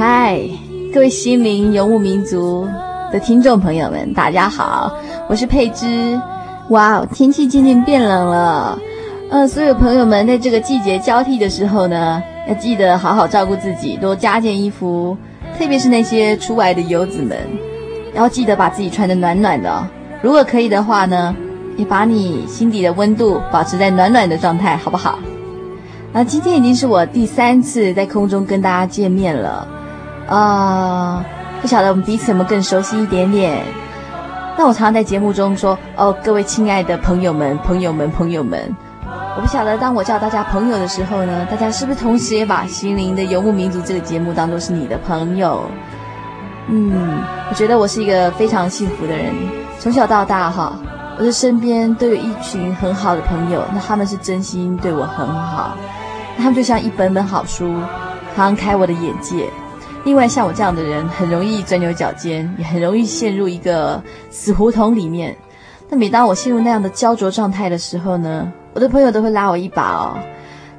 嗨，各位心灵游牧民族的听众朋友们，大家好，我是佩芝。哇，天气渐渐变冷了，呃，所有朋友们在这个季节交替的时候呢，要记得好好照顾自己，多加件衣服，特别是那些出外的游子们，要记得把自己穿得暖暖的。如果可以的话呢，也把你心底的温度保持在暖暖的状态，好不好？那今天已经是我第三次在空中跟大家见面了，呃，不晓得我们彼此有没有更熟悉一点点？那我常常在节目中说，哦，各位亲爱的朋友们，朋友们，朋友们。我不晓得，当我叫大家朋友的时候呢，大家是不是同时也把《心灵的游牧民族》这个节目当做是你的朋友？嗯，我觉得我是一个非常幸福的人。从小到大，哈，我的身边都有一群很好的朋友，那他们是真心对我很好，他们就像一本本好书，常常开我的眼界。另外，像我这样的人，很容易钻牛角尖，也很容易陷入一个死胡同里面。那每当我陷入那样的焦灼状态的时候呢，我的朋友都会拉我一把哦，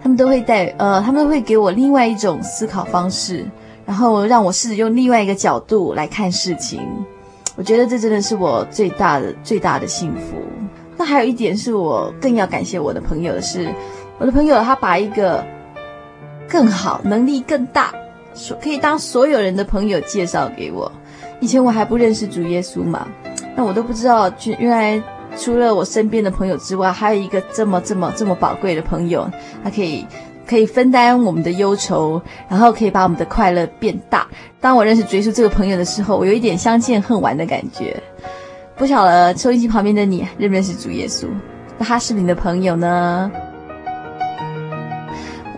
他们都会带呃，他们会给我另外一种思考方式，然后让我试着用另外一个角度来看事情。我觉得这真的是我最大的最大的幸福。那还有一点是我更要感谢我的朋友的是，我的朋友他把一个更好、能力更大、所可以当所有人的朋友介绍给我。以前我还不认识主耶稣嘛，那我都不知道，原来。除了我身边的朋友之外，还有一个这么这么这么宝贵的朋友，他可以可以分担我们的忧愁，然后可以把我们的快乐变大。当我认识耶稣这个朋友的时候，我有一点相见恨晚的感觉。不晓得收音机旁边的你认不认识主耶稣？那他是你的朋友呢？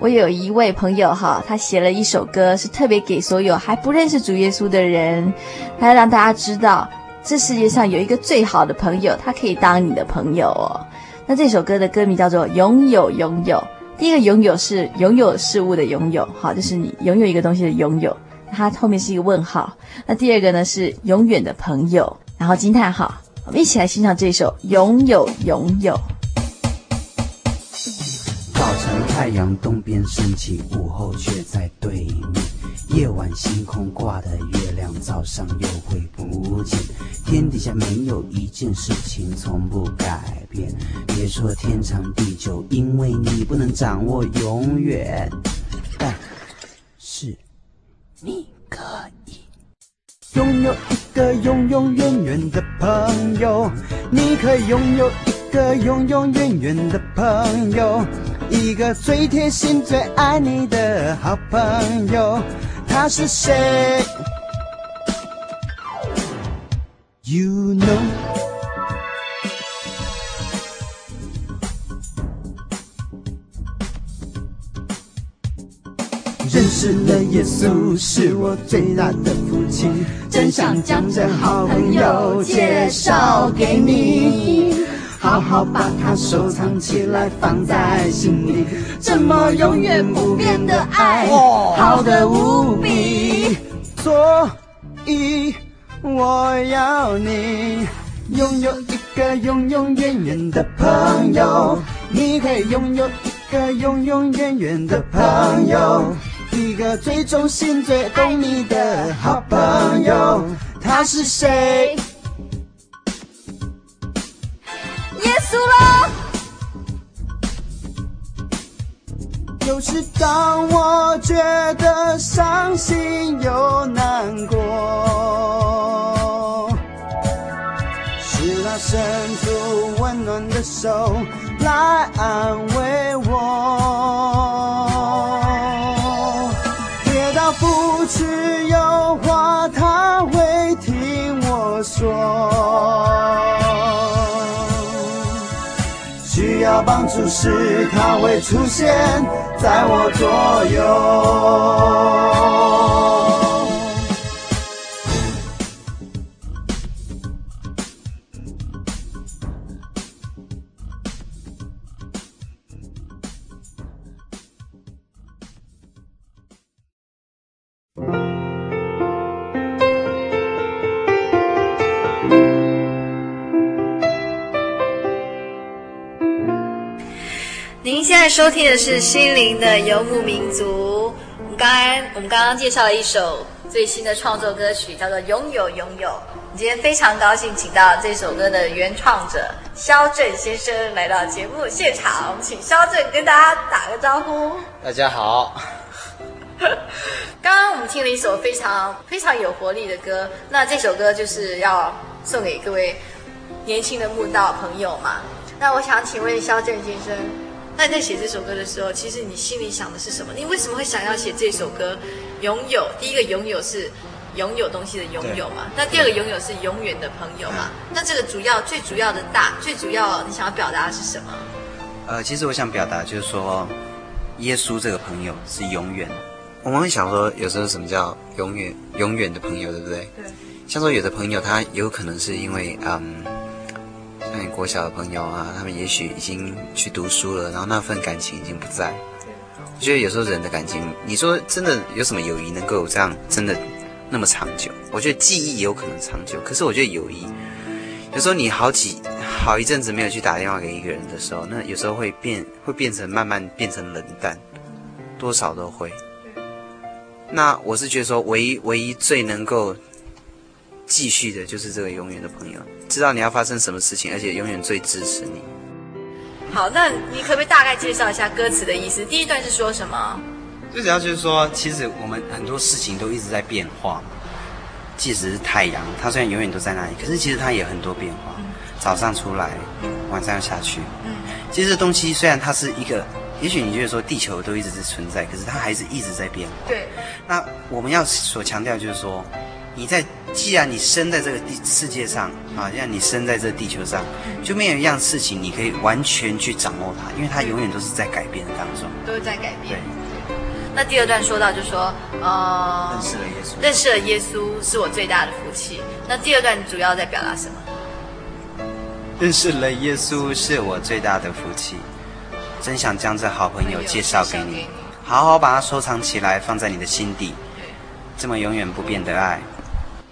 我有一位朋友哈，他写了一首歌，是特别给所有还不认识主耶稣的人，他要让大家知道。这世界上有一个最好的朋友，他可以当你的朋友哦。那这首歌的歌名叫做《拥有拥有》。第一个“拥有”是拥有事物的拥有，好，就是你拥有一个东西的拥有。它后面是一个问号。那第二个呢是永远的朋友，然后惊叹号。我们一起来欣赏这首《拥有拥有》。太阳东边升起，午后却在对面。夜晚星空挂的月亮，早上又会不见。天底下没有一件事情从不改变。别说天长地久，因为你不能掌握永远。但是你可以拥有一个永永远远的朋友。你可以拥有一个永永远远的朋友，一个最贴心、最爱你的好朋友。他是谁？You know。认识了耶稣是我最大的福气，真想将这好朋友介绍给你，好好把它收藏起来，放在心里。这么永远不变的爱，好的无比。所以我要你拥有一个永永远远的朋友，你可以拥有一个永永远远的朋友。一个最忠心、最懂你的好朋友，他是谁？耶稣了。有时当我觉得伤心又难过，是他伸出温暖的手来安慰我。跌倒扶持有话他会听我说。要帮助时，他会出现在我左右。收听的是心灵的游牧民族。我们刚刚我们刚刚介绍了一首最新的创作歌曲，叫做《拥有拥有》。今天非常高兴，请到这首歌的原创者肖正先生来到节目现场。我们请肖正跟大家打个招呼。大家好。刚刚我们听了一首非常非常有活力的歌，那这首歌就是要送给各位年轻的慕道朋友嘛。那我想请问肖正先生。那你在写这首歌的时候，其实你心里想的是什么？你为什么会想要写这首歌？拥有第一个拥有是拥有东西的拥有嘛？那第二个拥有是永远的朋友嘛？那这个主要最主要的大最主要你想要表达的是什么？呃，其实我想表达就是说，耶稣这个朋友是永远。我们会想说，有时候什么叫永远永远的朋友，对不对？对。像说有的朋友他有可能是因为嗯。国小的朋友啊，他们也许已经去读书了，然后那份感情已经不在。我觉得有时候人的感情，你说真的有什么友谊能够有这样真的那么长久？我觉得记忆也有可能长久，可是我觉得友谊，有时候你好几好一阵子没有去打电话给一个人的时候，那有时候会变会变成慢慢变成冷淡，多少都会。那我是觉得说，唯一唯一最能够。继续的就是这个永远的朋友，知道你要发生什么事情，而且永远最支持你。好，那你可不可以大概介绍一下歌词的意思？第一段是说什么？最主要就是说，其实我们很多事情都一直在变化。即使是太阳，它虽然永远都在那里，可是其实它也有很多变化。嗯、早上出来，晚上要下去。嗯，其实这东西虽然它是一个，也许你觉得说地球都一直是存在，可是它还是一直在变化。对。那我们要所强调就是说。你在，既然你生在这个地世界上啊，像你生在这个地球上，就没有一样事情你可以完全去掌握它，因为它永远都是在改变的当中，都是在改变。对。那第二段说到，就说，呃，认识了耶稣，认识了耶稣是我最大的福气。那第二段主要在表达什么？认识了耶稣是我最大的福气，真想将这好朋友介绍给你，好好把它收藏起来，放在你的心底，这么永远不变的爱。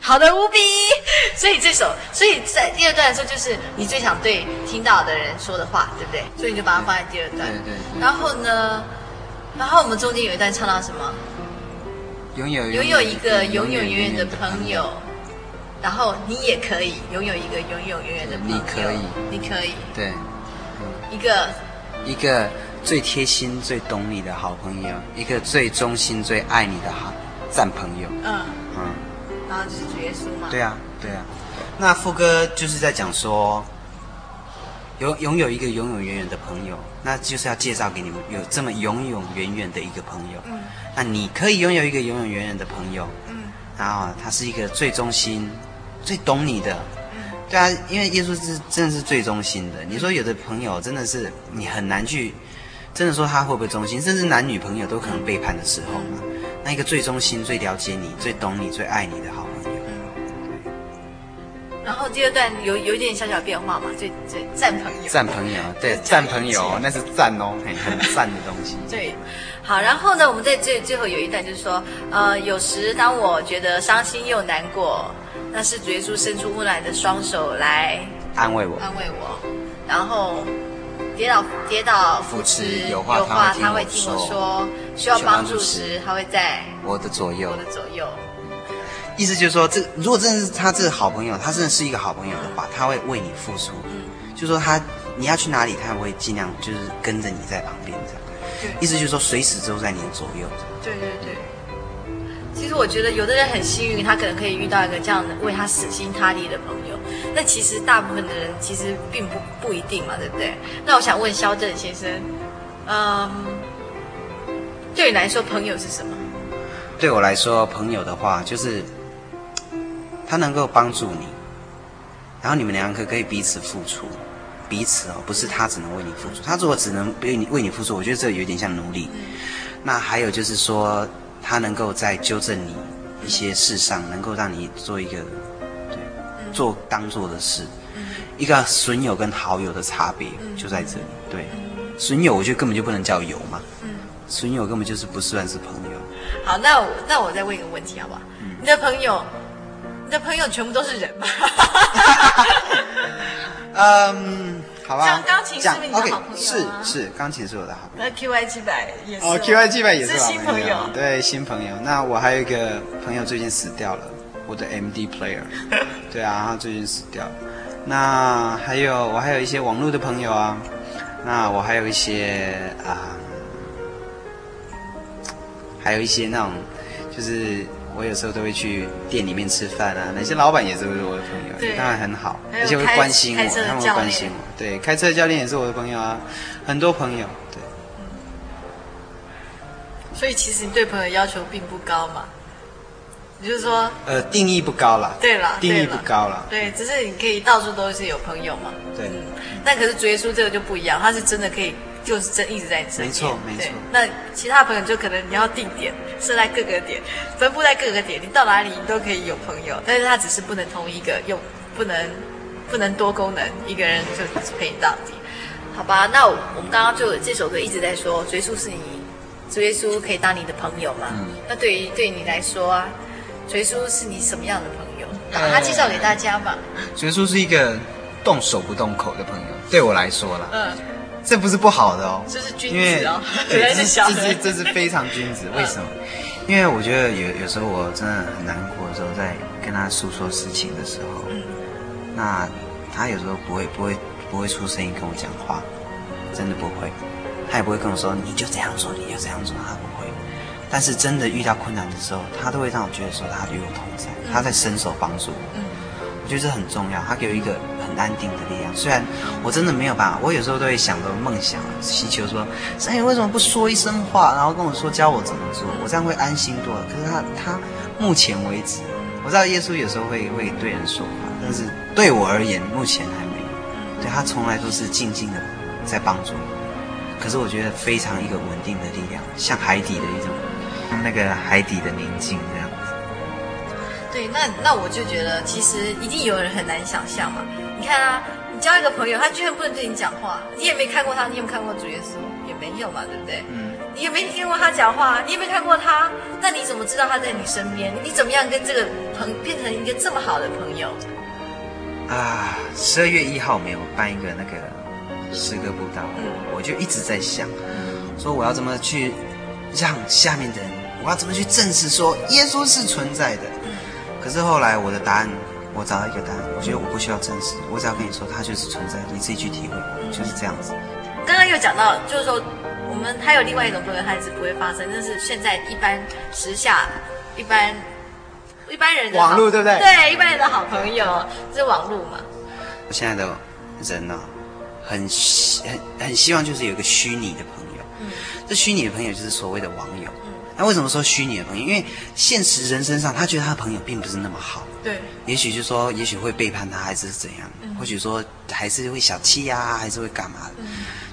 好的无比，所以这首，所以在第二段的时候，就是你最想对听到的人说的话，对不对？所以你就把它放在第二段。对对，对，然后呢，然后我们中间有一段唱到什么？拥有拥有一个永永远远的朋友，然后你也可以拥有一个永永远远的朋友。你可以，你可以。对。一个一个最贴心、最懂你的好朋友，一个最忠心、最爱你的好赞朋友。嗯嗯。然后就是主耶稣嘛。对啊，对啊。那副歌就是在讲说，拥拥有一个永永远远的朋友，那就是要介绍给你们有这么永永远远的一个朋友。嗯。那你可以拥有一个永永远远的朋友。嗯。然后他是一个最忠心、最懂你的。嗯。对啊，因为耶稣是真的是最忠心的。你说有的朋友真的是你很难去，真的说他会不会忠心，甚至男女朋友都可能背叛的时候嘛。那一个最忠心、最了解你、最懂你、最爱你的好朋友。嗯。然后第二段有有一点小小变化嘛，最最赞朋友。赞朋友，对，赞朋友，那是赞哦，很很赞的东西。对，好，然后呢，我们在最最后有一段就是说，呃，有时当我觉得伤心又难过，那是主耶稣伸出温暖的双手来安慰我，安慰我，然后。跌倒，跌倒，扶持，有话他会听我说。需要帮助时，他会在我的左右，我的左右。意思就是说，这如果真的是他这个好朋友，他真的是一个好朋友的话，他会为你付出。嗯，就是说他你要去哪里，他会尽量就是跟着你在旁边这样。对，意思就是说，随时都在你的左右。对对对。其实我觉得有的人很幸运，他可能可以遇到一个这样的为他死心塌地的朋友。那其实大部分的人其实并不不一定嘛，对不对？那我想问肖正先生，嗯，对你来说，朋友是什么？对我来说，朋友的话就是他能够帮助你，然后你们两个可以彼此付出，彼此哦，不是他只能为你付出，他如果只能为你为你付出，我觉得这有点像奴隶。那还有就是说，他能够在纠正你一些事上，能够让你做一个对做当做的事。一个损友跟好友的差别就在这里。对，损友我觉得根本就不能叫友嘛，损友根本就是不算是朋友。好，那我那我再问一个问题，好不好？嗯、你的朋友，你的朋友全部都是人吗？嗯，好吧。像钢琴是不是你的好朋友、啊 okay, 是是，钢琴是我的好朋友。那 QY 七百也是。哦，QY 七百也是，是新朋友。对，新朋友。那我还有一个朋友最近死掉了，我的 MD player。对啊，他最近死掉了。那还有我还有一些网络的朋友啊，那我还有一些啊。还有一些那种，就是我有时候都会去店里面吃饭啊，那些老板也是我的朋友，对当然很好，而且会关心我，他们会关心我。对，开车的教练也是我的朋友啊，很多朋友。对。嗯。所以其实你对朋友要求并不高嘛？也就是说，呃，定义不高啦。对啦，定义不高啦。对，只是你可以到处都是有朋友嘛。对。嗯。但可是主耶稣这个就不一样，他是真的可以。就是真一直在你身边，没错没错。那其他朋友就可能你要定点设在各个点，分布在各个点，你到哪里你都可以有朋友，但是他只是不能同一个用，不能不能多功能，一个人就陪你到底，好吧？那我们刚刚就这首歌一直在说，主耶稣是你，主耶稣可以当你的朋友吗？嗯、那对于对你来说啊，主耶稣是你什么样的朋友？把他介绍给大家吧。主耶稣是一个动手不动口的朋友，对我来说啦。嗯。这不是不好的哦，这是君子哦，对，这是这是这是非常君子。为什么？因为我觉得有有时候我真的很难过的时候，在跟他诉说事情的时候，那他有时候不会不会不会出声音跟我讲话，真的不会，他也不会跟我说你就这样做，你就这样做，他不会。但是真的遇到困难的时候，他都会让我觉得说他与我同在，他在伸手帮助我。我就是很重要，他给我一个很安定的力量。虽然我真的没有办法，我有时候都会想着梦想，祈求说：神你为什么不说一声话，然后跟我说教我怎么做，我这样会安心多了。可是他他目前为止，我知道耶稣有时候会会对人说话，但是对我而言，目前还没有。对，他从来都是静静的在帮助我。可是我觉得非常一个稳定的力量，像海底的一种，那个海底的宁静这样。对，那那我就觉得，其实一定有人很难想象嘛。你看啊，你交一个朋友，他居然不能对你讲话，你也没看过他，你有没有看过主耶稣？也没有嘛，对不对？嗯。你也没听过他讲话，你也没看过他，那你怎么知道他在你身边？你怎么样跟这个朋变成一个这么好的朋友？啊，十二月一号没有办一个那个诗歌布道，嗯、我就一直在想，说我要怎么去让下面的人，我要怎么去证实说耶稣是存在的。可是后来我的答案，我找到一个答案，我觉得我不需要证实，我只要跟你说它就是存在，你自己去体会，就是这样子。刚刚又讲到，就是说我们还有另外一种朋友，它是不会发生，但是现在一般时下一般一般人的网络对不对？对，一般人的好朋友是网络嘛。我现在的人呢、啊，很很很希望就是有一个虚拟的朋友，嗯，这虚拟的朋友就是所谓的网友。那为什么说虚拟的朋友？因为现实人身上，他觉得他的朋友并不是那么好。对。也许就说，也许会背叛他，还是怎样？嗯、或许说，还是会小气呀、啊，还是会干嘛的？嗯、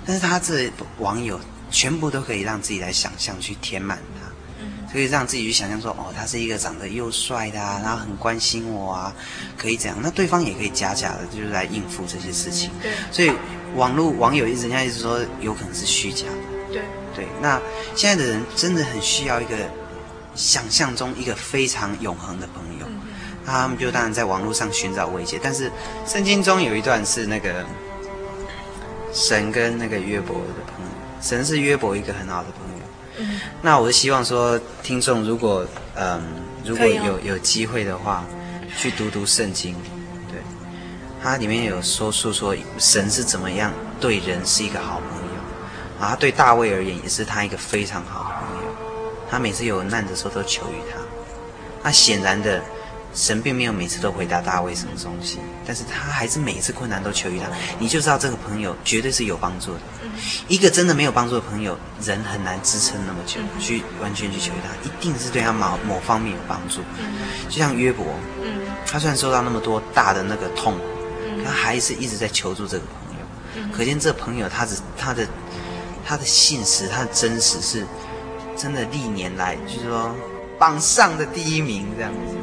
但是他这网友全部都可以让自己来想象，去填满他。嗯。可以让自己去想象说，哦，他是一个长得又帅的啊，然后很关心我啊，可以这样。那对方也可以假假的，就是来应付这些事情。对。所以网络网友一直人家一直说，有可能是虚假的。对。对，那现在的人真的很需要一个想象中一个非常永恒的朋友，他们就当然在网络上寻找慰藉。但是圣经中有一段是那个神跟那个约伯的朋友，神是约伯一个很好的朋友。嗯、那我是希望说，听众如果嗯如果有有机会的话，去读读圣经。对，它里面有说述说神是怎么样对人是一个好朋友，啊，他对大卫而言也是他一个非常好的朋友。他每次有难的时候都求于他。那显然的。神并没有每次都回答大卫什么东西，但是他还是每一次困难都求于他，你就知道这个朋友绝对是有帮助的。一个真的没有帮助的朋友，人很难支撑那么久去完全去求于他，一定是对他某某方面有帮助。就像约伯，他虽然受到那么多大的那个痛苦，他还是一直在求助这个朋友。可见这朋友他只他的他的信实，他的真实是真的历年来就是说榜上的第一名这样子。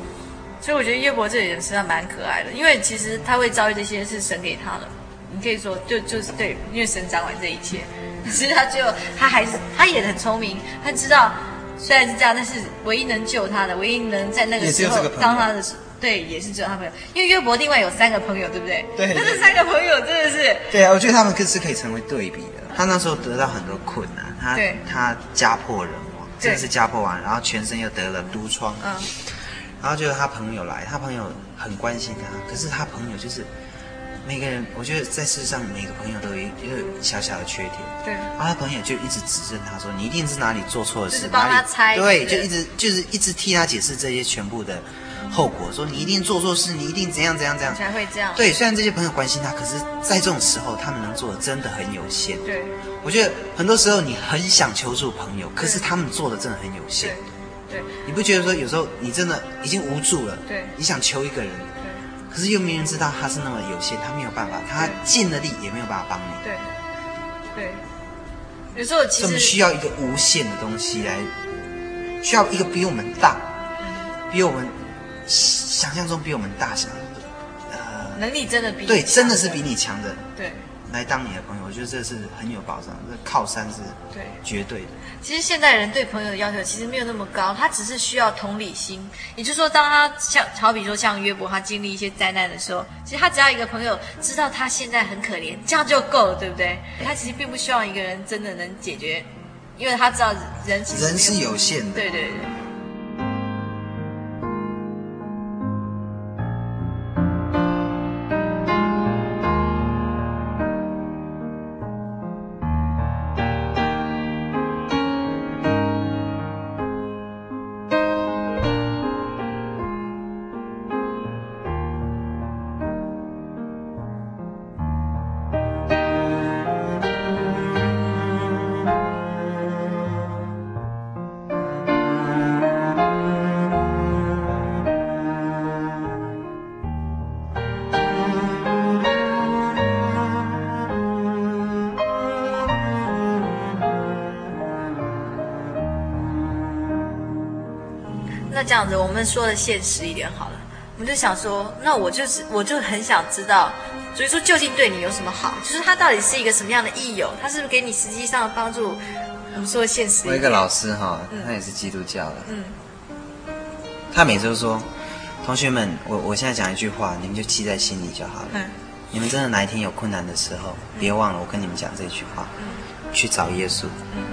所以我觉得约伯这个人实际上蛮可爱的，因为其实他会遭遇这些是神给他的，你可以说就就是对，因为神掌管这一切。其实他最后他还是他也很聪明，他知道虽然是这样，但是唯一能救他的，唯一能在那个时候当他的对，也是只有他朋友。因为约伯另外有三个朋友，对不对？对。那这三个朋友真的是对啊，我觉得他们更是可以成为对比的。他那时候得到很多困难，他对他家破人亡，真的是家破亡，然后全身又得了毒疮。嗯。然后就是他朋友来，他朋友很关心他，可是他朋友就是每个人，我觉得在世上每个朋友都有一个小小的缺点。对。然后他朋友就一直指正他说：“你一定是哪里做错了事，哪里猜。”对，就一直就是一直替他解释这些全部的后果，说你一定做错事，你一定怎样怎样怎样才会这样。对，虽然这些朋友关心他，可是在这种时候，他们能做的真的很有限。对。我觉得很多时候你很想求助朋友，可是他们做的真的很有限。对，你不觉得说有时候你真的已经无助了？对，你想求一个人，对，可是又没人知道他是那么有限，他没有办法，他尽了力也没有办法帮你。对，对，有时候其实我们需要一个无限的东西来，需要一个比我们大，比我们想象中比我们大小，呃，能力真的比对，真的是比你强的，对。来当你的朋友，我觉得这是很有保障，这靠山是对绝对的。其实现代人对朋友的要求其实没有那么高，他只是需要同理心。也就是说，当他像好比说像约伯，他经历一些灾难的时候，其实他只要一个朋友知道他现在很可怜，这样就够了，对不对？他其实并不希望一个人真的能解决，因为他知道人人是有限的。对对对。这样子，我们说的现实一点好了。我们就想说，那我就是，我就很想知道，所以说究竟对你有什么好？就是他到底是一个什么样的益友？他是不是给你实际上的帮助？我们说的现实一点。我一个老师哈，他也是基督教的。嗯。他每周说，同学们，我我现在讲一句话，你们就记在心里就好了。嗯。你们真的哪一天有困难的时候，别忘了我跟你们讲这句话。嗯。去找耶稣。嗯。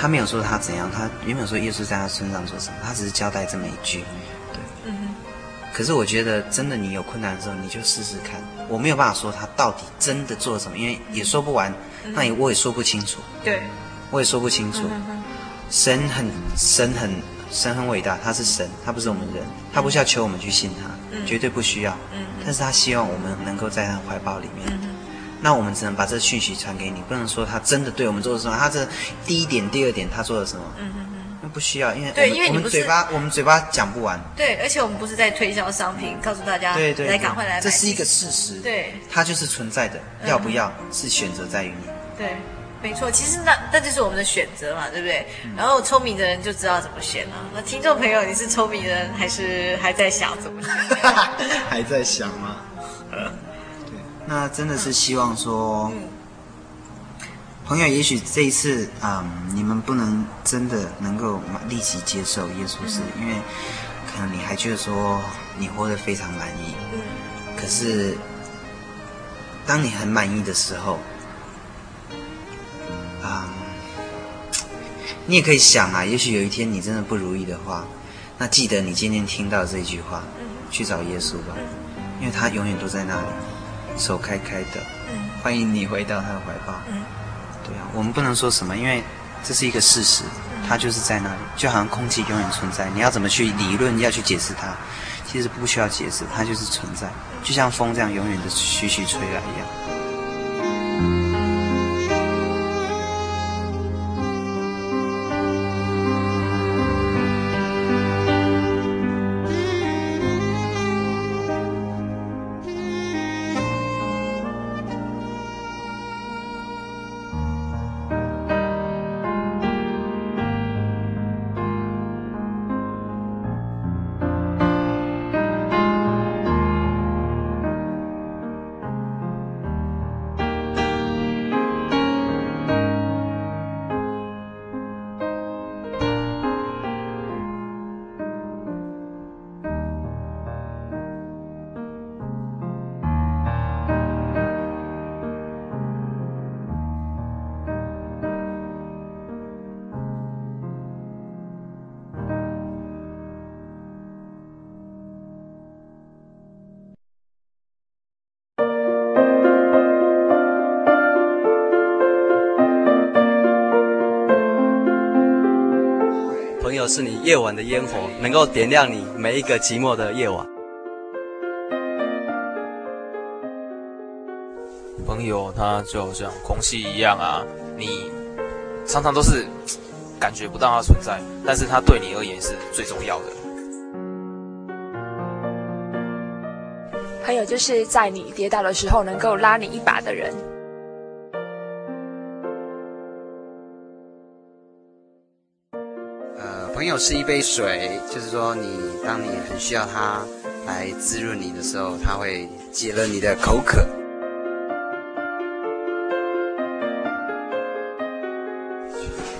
他没有说他怎样，他也没有说耶稣在他身上做什么，他只是交代这么一句，对。嗯哼。可是我觉得，真的你有困难的时候，你就试试看。我没有办法说他到底真的做了什么，因为也说不完，那也我也说不清楚。对。我也说不清楚。神很神很神很伟大，他是神，他不是我们人，他不需要求我们去信他，绝对不需要。嗯。但是他希望我们能够在他怀抱里面。那我们只能把这讯息传给你，不能说他真的对我们做了什么。他这第一点、第二点他做了什么？嗯嗯嗯。那不需要，因为对，因为你不是嘴巴，我们嘴巴讲不完。对，而且我们不是在推销商品，告诉大家对对，来赶快来买。这是一个事实，对，它就是存在的，要不要是选择在于你。对，没错，其实那那就是我们的选择嘛，对不对？然后聪明的人就知道怎么选了。那听众朋友，你是聪明人还是还在想怎么选？还在想吗？那真的是希望说，朋友，也许这一次啊、嗯，你们不能真的能够立即接受耶稣是，是因为可能你还觉得说你活得非常满意。可是，当你很满意的时候，啊、嗯，你也可以想啊，也许有一天你真的不如意的话，那记得你今天听到这句话，去找耶稣吧，因为他永远都在那里，手开开的，欢迎你回到他的怀抱。对啊，我们不能说什么，因为这是一个事实，他就是在那里，就好像空气永远存在。你要怎么去理论，要去解释它，其实不需要解释，它就是存在，就像风这样永远的徐徐吹来一样。是你夜晚的烟火，能够点亮你每一个寂寞的夜晚。朋友，他就好像空气一样啊，你常常都是感觉不到他存在，但是他对你而言是最重要的。朋友就是在你跌倒的时候能够拉你一把的人。朋友是一杯水，就是说你，你当你很需要它来滋润你的时候，它会解了你的口渴。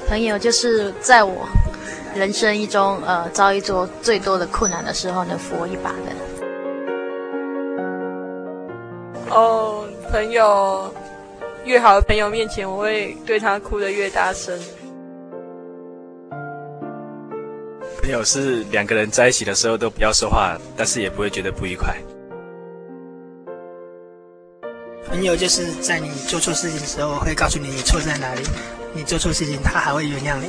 朋友就是在我人生一中呃遭遇做最多的困难的时候，能扶我一把的。哦，朋友，越好的朋友面前，我会对他哭得越大声。朋友是两个人在一起的时候都不要说话，但是也不会觉得不愉快。朋友就是在你做错事情的时候会告诉你你错在哪里，你做错事情他还会原谅你。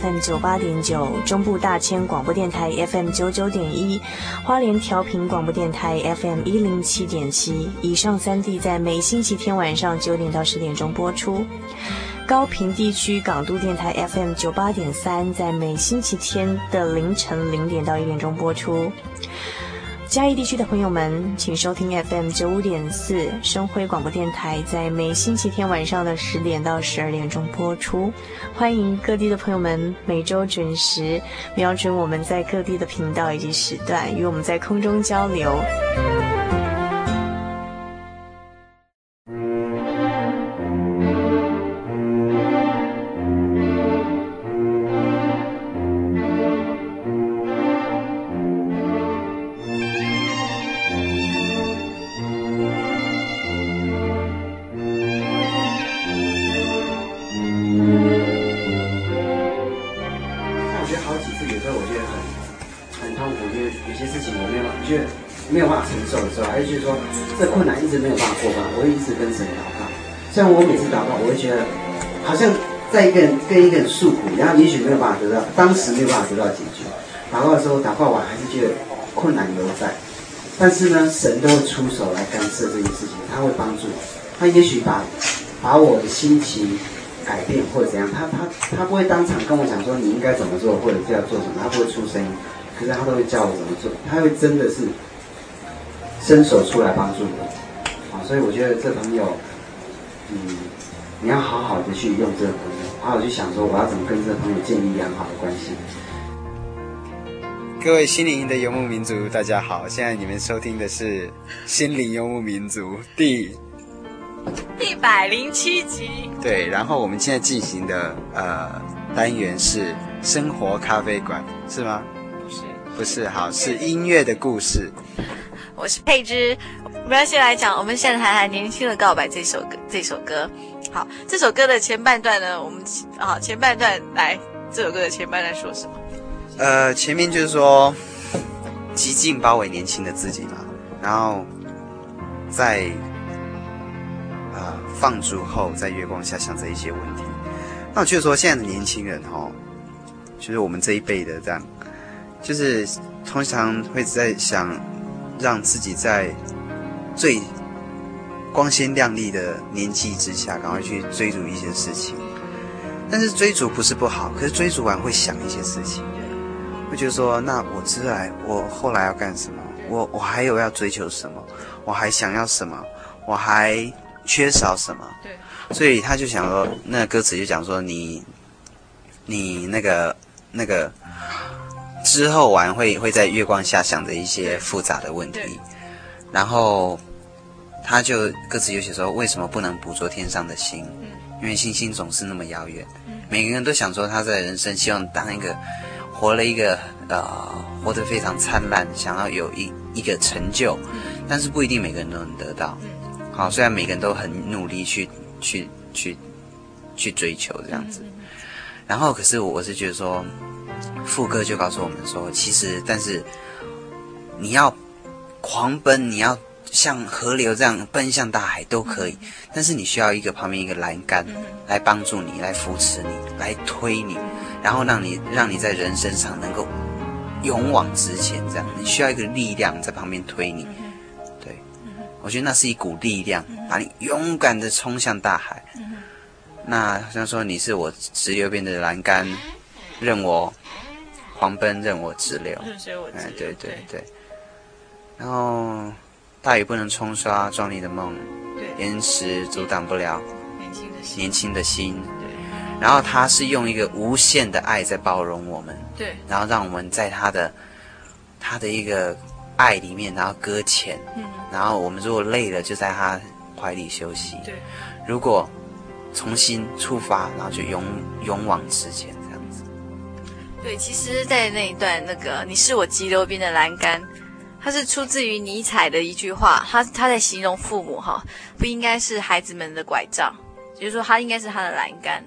FM 九八点九，中部大千广播电台 FM 九九点一，花莲调频广播电台 FM 一零七点七。以上三地在每星期天晚上九点到十点钟播出。高屏地区港都电台 FM 九八点三，在每星期天的凌晨零点到一点钟播出。嘉义地区的朋友们，请收听 FM 九五点四生辉广播电台，在每星期天晚上的十点到十二点钟播出。欢迎各地的朋友们每周准时瞄准我们在各地的频道以及时段，与我们在空中交流。像我每次祷告，我会觉得好像在一个人跟一个人诉苦，然后也许没有办法得到，当时没有办法得到解决。祷告的时候，祷告完还是觉得困难犹在，但是呢，神都会出手来干涉这件事情，他会帮助我，他也许把把我的心情改变或者怎样，他他他不会当场跟我讲说你应该怎么做或者就要做什么，他不会出声音，可是他都会教我怎么做，他会真的是伸手出来帮助我，啊，所以我觉得这朋友。嗯，你要好好的去用这个朋友，好好去想说我要怎么跟这个朋友建立良好的关系。各位心灵的游牧民族，大家好！现在你们收听的是《心灵游牧民族》第一百零七集。对，然后我们现在进行的呃单元是生活咖啡馆，是吗？不是，不是，好，是音乐的故事。我是佩芝，我们要先来讲，我们现在谈谈《年轻的告白》这首歌。这首歌，好，这首歌的前半段呢，我们啊前半段来，这首歌的前半段说什么？呃，前面就是说，极尽包围年轻的自己嘛，然后在呃放逐后，在月光下想着一些问题。那我觉得说，现在的年轻人哦，就是我们这一辈的这样，就是通常会在想。让自己在最光鲜亮丽的年纪之下，赶快去追逐一些事情。但是追逐不是不好，可是追逐完会想一些事情，会觉得说：那我之来，我后来要干什么？我我还有要追求什么？我还想要什么？我还缺少什么？对。所以他就想说，那歌词就讲说：你你那个那个。之后玩会会在月光下想着一些复杂的问题，然后他就歌词有写说，为什么不能捕捉天上的星？因为星星总是那么遥远。每个人都想说他在人生希望当一个活了一个呃活得非常灿烂，想要有一一个成就，但是不一定每个人都能得到。好，虽然每个人都很努力去去去去追求这样子，然后可是我是觉得说。副歌就告诉我们说，其实，但是你要狂奔，你要像河流这样奔向大海都可以，但是你需要一个旁边一个栏杆来帮助你，来扶持你，来推你，然后让你让你在人生上能够勇往直前。这样，你需要一个力量在旁边推你。对，我觉得那是一股力量，把你勇敢地冲向大海。那好像说你是我直流边的栏杆，任我。狂奔，任我直流。哎，对对对。然后，大雨不能冲刷壮丽的梦，岩石阻挡不了年轻的心。年轻的心。对。然后他是用一个无限的爱在包容我们。对。然后让我们在他的他的一个爱里面，然后搁浅。嗯。然后我们如果累了，就在他怀里休息。对。如果重新出发，然后就勇勇往直前。对，其实，在那一段，那个你是我急流边的栏杆，它是出自于尼采的一句话，他他在形容父母哈，不应该是孩子们的拐杖，就是说他应该是他的栏杆。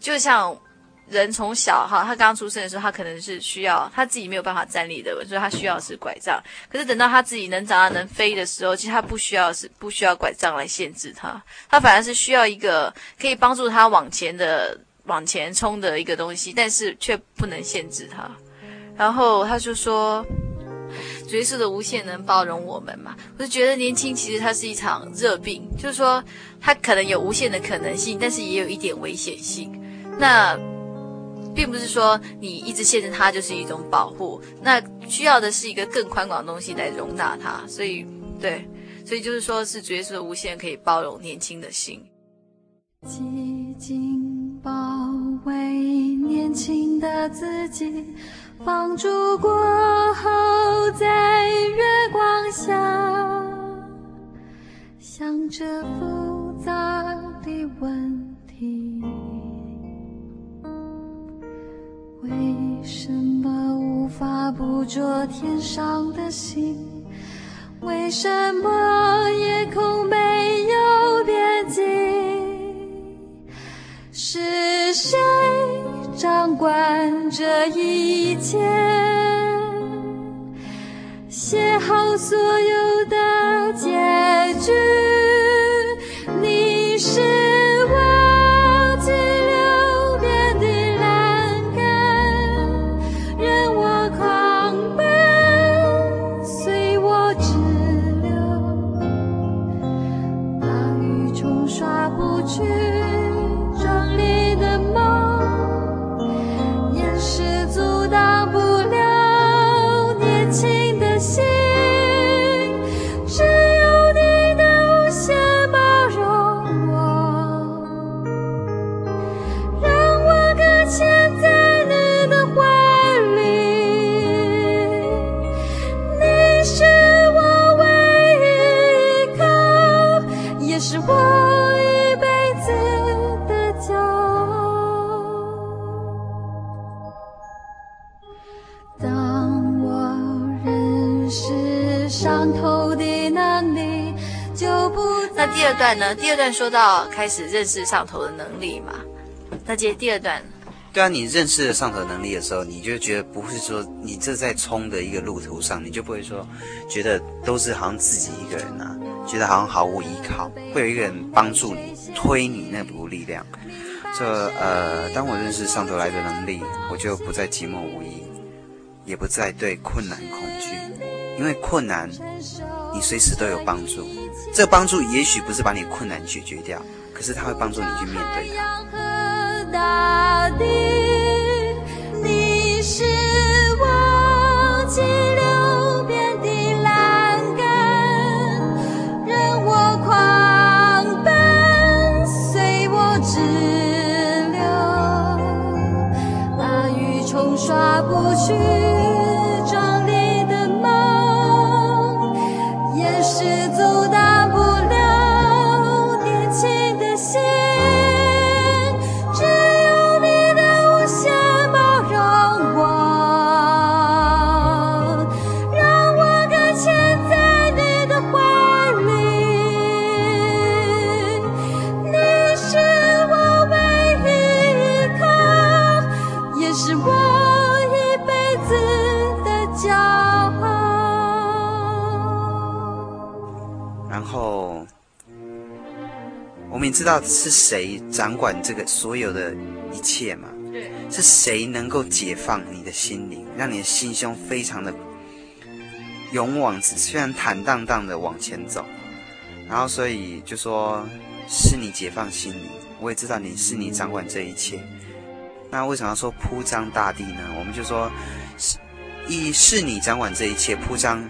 就像人从小哈，他刚出生的时候，他可能是需要他自己没有办法站立的，所以他需要是拐杖。可是等到他自己能长大能飞的时候，其实他不需要是不需要拐杖来限制他，他反而是需要一个可以帮助他往前的。往前冲的一个东西，但是却不能限制他。然后他就说：“主耶稣的无限能包容我们嘛？”我就觉得年轻其实它是一场热病，就是说它可能有无限的可能性，但是也有一点危险性。那并不是说你一直限制它就是一种保护，那需要的是一个更宽广的东西来容纳它。所以，对，所以就是说是主耶稣的无限可以包容年轻的心。紧紧包围年轻的自己，放逐过后，在月光下，想着复杂的问题：为什么无法捕捉天上的星？为什么夜空没有边际？是谁掌管这一切？写好所有的结局。你是。第二段？说到开始认识上头的能力嘛。那接第二段，对啊，你认识了上头能力的时候，你就觉得不会说你这在冲的一个路途上，你就不会说觉得都是好像自己一个人啊，觉得好像毫无依靠，会有一个人帮助你推你那股力量。这呃，当我认识上头来的能力，我就不再寂寞无依，也不再对困难恐惧，因为困难你随时都有帮助。这帮助也许不是把你困难解决掉，可是它会帮助你去面对它。知道是谁掌管这个所有的一切吗？对，是谁能够解放你的心灵，让你的心胸非常的勇往直，非常坦荡荡的往前走。然后，所以就说是你解放心灵。我也知道你是你掌管这一切。那为什么要说铺张大地呢？我们就说是，一是你掌管这一切，铺张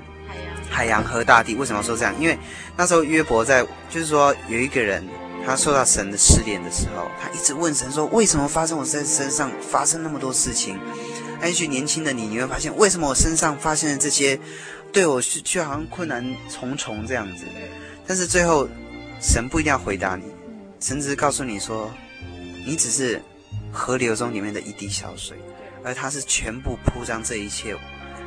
海洋和大地。为什么要说这样？因为那时候约伯在，就是说有一个人。他受到神的试炼的时候，他一直问神说：“为什么发生我在身上发生那么多事情？”也许年轻的你，你会发现为什么我身上发生的这些，对我却却好像困难重重这样子。但是最后，神不一定要回答你，神只是告诉你说：“你只是河流中里面的一滴小水，而他是全部铺张这一切，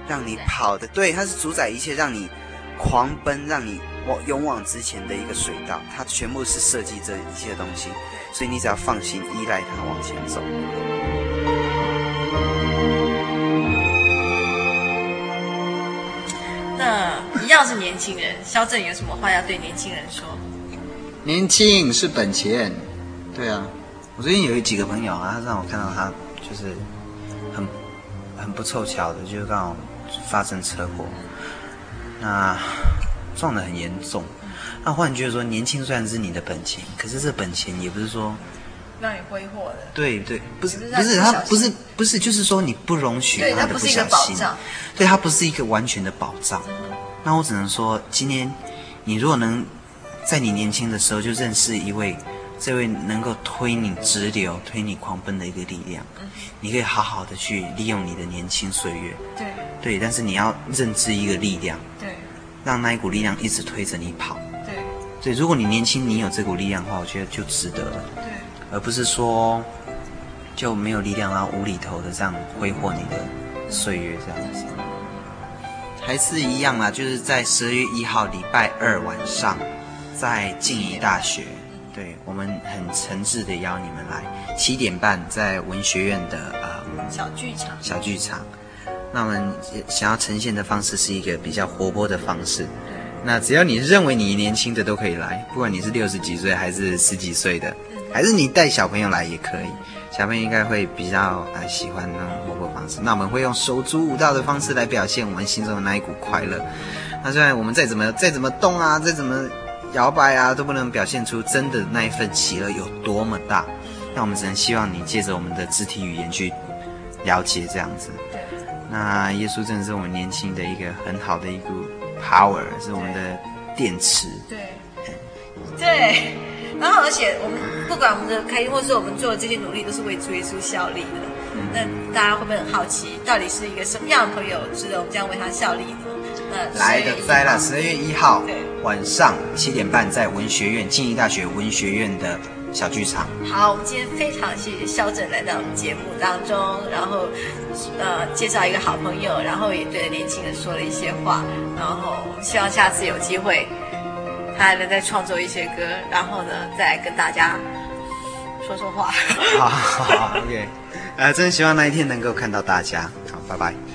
让你跑的，对，他是主宰一切，让你狂奔，让你。”往勇往直前的一个水道，它全部是设计这一切东西，所以你只要放心依赖它往前走。那一样是年轻人，肖正有什么话要对年轻人说？年轻是本钱，对啊。我最近有几个朋友啊，他让我看到他就是很很不凑巧的，就是刚好发生车祸。那。撞得很严重，那换句话说，年轻虽然是你的本钱，可是这本钱也不是说让你挥霍的。对对，不是不不是，他不是不是，就是说你不容许，他的不小心保障。对，它不是一个完全的保障。那我只能说，今天你如果能在你年轻的时候就认识一位，这位能够推你直流、推你狂奔的一个力量，你可以好好的去利用你的年轻岁月。对对，但是你要认知一个力量，对，让那一股力量一直推着你跑。对对，如果你年轻，你有这股力量的话，我觉得就值得了。对，而不是说就没有力量，然后无厘头的这样挥霍你的岁月，这样子。还是一样啦，就是在十二月一号礼拜二晚上，在静宜大学，对我们很诚挚的邀你们来，七点半在文学院的呃小剧场。小剧场，那我们想要呈现的方式是一个比较活泼的方式。那只要你认为你年轻的都可以来，不管你是六十几岁还是十几岁的，还是你带小朋友来也可以。小朋友应该会比较呃喜欢那种活泼方式。那我们会用手足舞蹈的方式来表现我们心中的那一股快乐。那虽然我们再怎么再怎么动啊，再怎么摇摆啊，都不能表现出真的那一份喜乐有多么大。那我们只能希望你借着我们的肢体语言去了解这样子。那耶稣真的是我们年轻的一个很好的一股 power，是我们的电池。对，对。然后，而且我们不管我们的开心，或是我们做的这些努力，都是为主耶稣效力的。那大家会不会很好奇，到底是一个什么样的朋友值得我们这样为他效力呢？那来的灾了十二月一号晚上七点半，在文学院静宜大学文学院的小剧场。好，我们今天非常谢谢肖正来到我们节目当中，然后呃介绍一个好朋友，然后也对年轻人说了一些话，然后希望下次有机会。他还能再创作一些歌，然后呢，再跟大家说说话。好，好，OK，呃，真希望那一天能够看到大家。好，拜拜。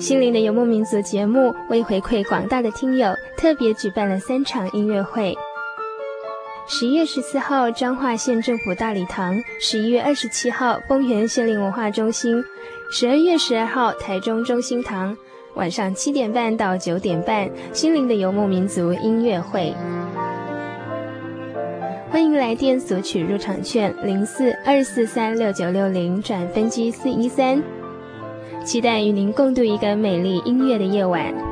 心灵的游牧民族节目为回馈广大的听友，特别举办了三场音乐会。十一月十四号，彰化县政府大礼堂；十一月二十七号，丰原县立文化中心。十二月十二号，台中中心堂，晚上七点半到九点半，心灵的游牧民族音乐会。欢迎来电索取入场券，零四二四三六九六零转分机四一三。期待与您共度一个美丽音乐的夜晚。